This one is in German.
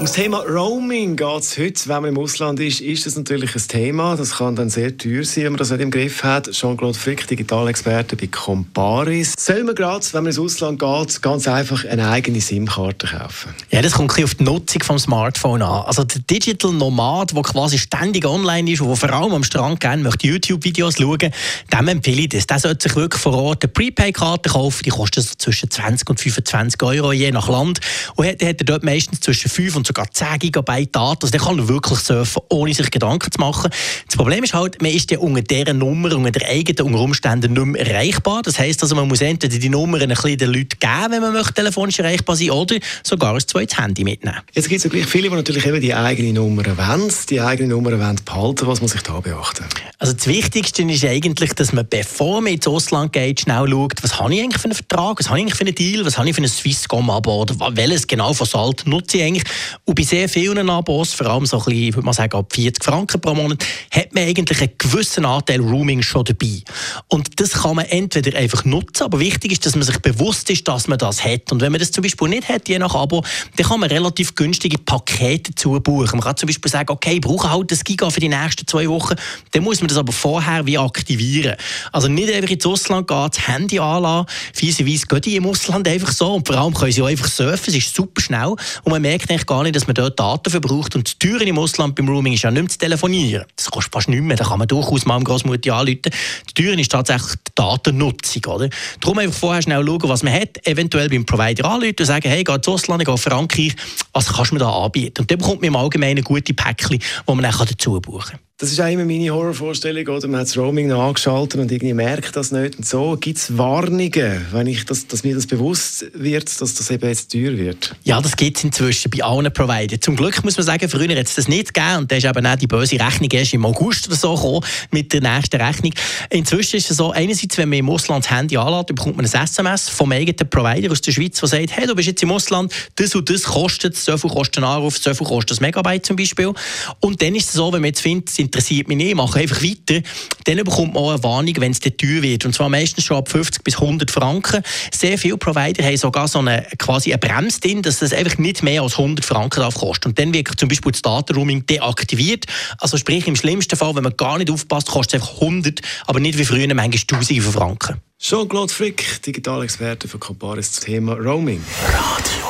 um das Thema Roaming geht es heute. Wenn man im Ausland ist, ist das natürlich ein Thema. Das kann dann sehr teuer sein, wenn man das nicht im Griff hat. Jean-Claude Frick, Digitalexperte bei Comparis. Soll man gerade, wenn man ins Ausland geht, ganz einfach eine eigene SIM-Karte kaufen? Ja, das kommt ein auf die Nutzung des Smartphones an. Also der Digital Nomad, der quasi ständig online ist und vor allem am Strand gerne möchte YouTube-Videos schauen, dem empfehle ich das. Der sollte sich wirklich vor Ort eine Prepaid-Karte kaufen. Die kostet so zwischen 20 und 25 Euro je nach Land. Und hat, hat er dort meistens zwischen 5 und sogar 10 GB Daten. Also der kann wirklich surfen, ohne sich Gedanken zu machen. Das Problem ist halt, man ist ja unter dieser Nummer, unter der eigenen unter Umständen nicht mehr erreichbar. Das heisst also, man muss entweder die Nummern ein bisschen den Leuten geben, wenn man möchte telefonisch erreichbar sein oder sogar ein zweites Handy mitnehmen. Jetzt gibt es ja viele, die natürlich eben die eigene Nummer wollen, die eigene Nummer wollen behalten. Was muss ich da beachten? Also das Wichtigste ist eigentlich, dass man, bevor man ins Ausland geht, schnell schaut, was habe ich eigentlich für einen Vertrag, was habe ich eigentlich für einen Deal, was habe ich für ein Swisscom-Abo oder welches genau von Salt nutze ich eigentlich und bei sehr vielen Abos, vor allem so ein bisschen, würde man sagen, ab 40 Franken pro Monat, hat man eigentlich einen gewissen Anteil Roaming schon dabei. Und das kann man entweder einfach nutzen, aber wichtig ist, dass man sich bewusst ist, dass man das hat. Und wenn man das zum Beispiel nicht hat, je nach Abo, dann kann man relativ günstige Pakete dazu buchen. Man kann zum Beispiel sagen, okay, ich brauche halt das Giga für die nächsten zwei Wochen, dann muss man das aber vorher wie aktivieren. Also nicht einfach ins Ausland gehen, das Handy anlassen, fieserweise geht die im Ausland einfach so und vor allem können sie auch einfach surfen, es ist super schnell und man merkt eigentlich gar nicht, dass man dort Daten verbraucht. Und das Teure im Ausland beim Roaming ist ja nicht mehr zu telefonieren. Das kostet fast nicht mehr. Da kann man durchaus mal am Großmutter anrufen. Das Teure ist tatsächlich die Datennutzung. Oder? Darum einfach vorher schnell schauen, was man hat. Eventuell beim Provider anrufen und sagen, hey, geh ins Ausland, geh Frankreich. Was kannst du mir da anbieten? Und dann bekommt man im Allgemeinen gute Päckchen, die man dann dazu buchen kann. Das ist auch immer meine Horrorvorstellung, oder? Man hat das Roaming noch angeschaltet und irgendwie merkt das nicht. Und so gibt es Warnungen, wenn ich das, dass mir das bewusst wird, dass das eben jetzt teuer wird. Ja, das gibt es inzwischen bei allen Providern. Zum Glück muss man sagen, früher hat es das nicht gegeben und da ist eben auch die böse Rechnung erst im August oder so gekommen, mit der nächsten Rechnung. Inzwischen ist es so, einerseits, wenn man im Ausland das Handy anlädt, bekommt man ein SMS vom eigenen Provider aus der Schweiz, der sagt, hey, du bist jetzt im Ausland, das und das kostet, so viel kostet ein Anruf, so viel kostet ein Megabyte zum Beispiel. Und dann ist es so, wenn man jetzt findet, interessiert mich nicht, mache einfach weiter, dann bekommt man auch eine Warnung, wenn es teuer wird. Und zwar meistens schon ab 50 bis 100 Franken. Sehr viele Provider haben sogar so eine, quasi eine Bremse drin, dass das einfach nicht mehr als 100 Franken darf kosten. Und dann wird zum Beispiel das Datenroaming deaktiviert. Also sprich, im schlimmsten Fall, wenn man gar nicht aufpasst, kostet es einfach 100, aber nicht wie früher manchmal Tausende von Franken. Jean-Claude Frick, Digitalexperte für Comparis zum Thema Roaming. Radio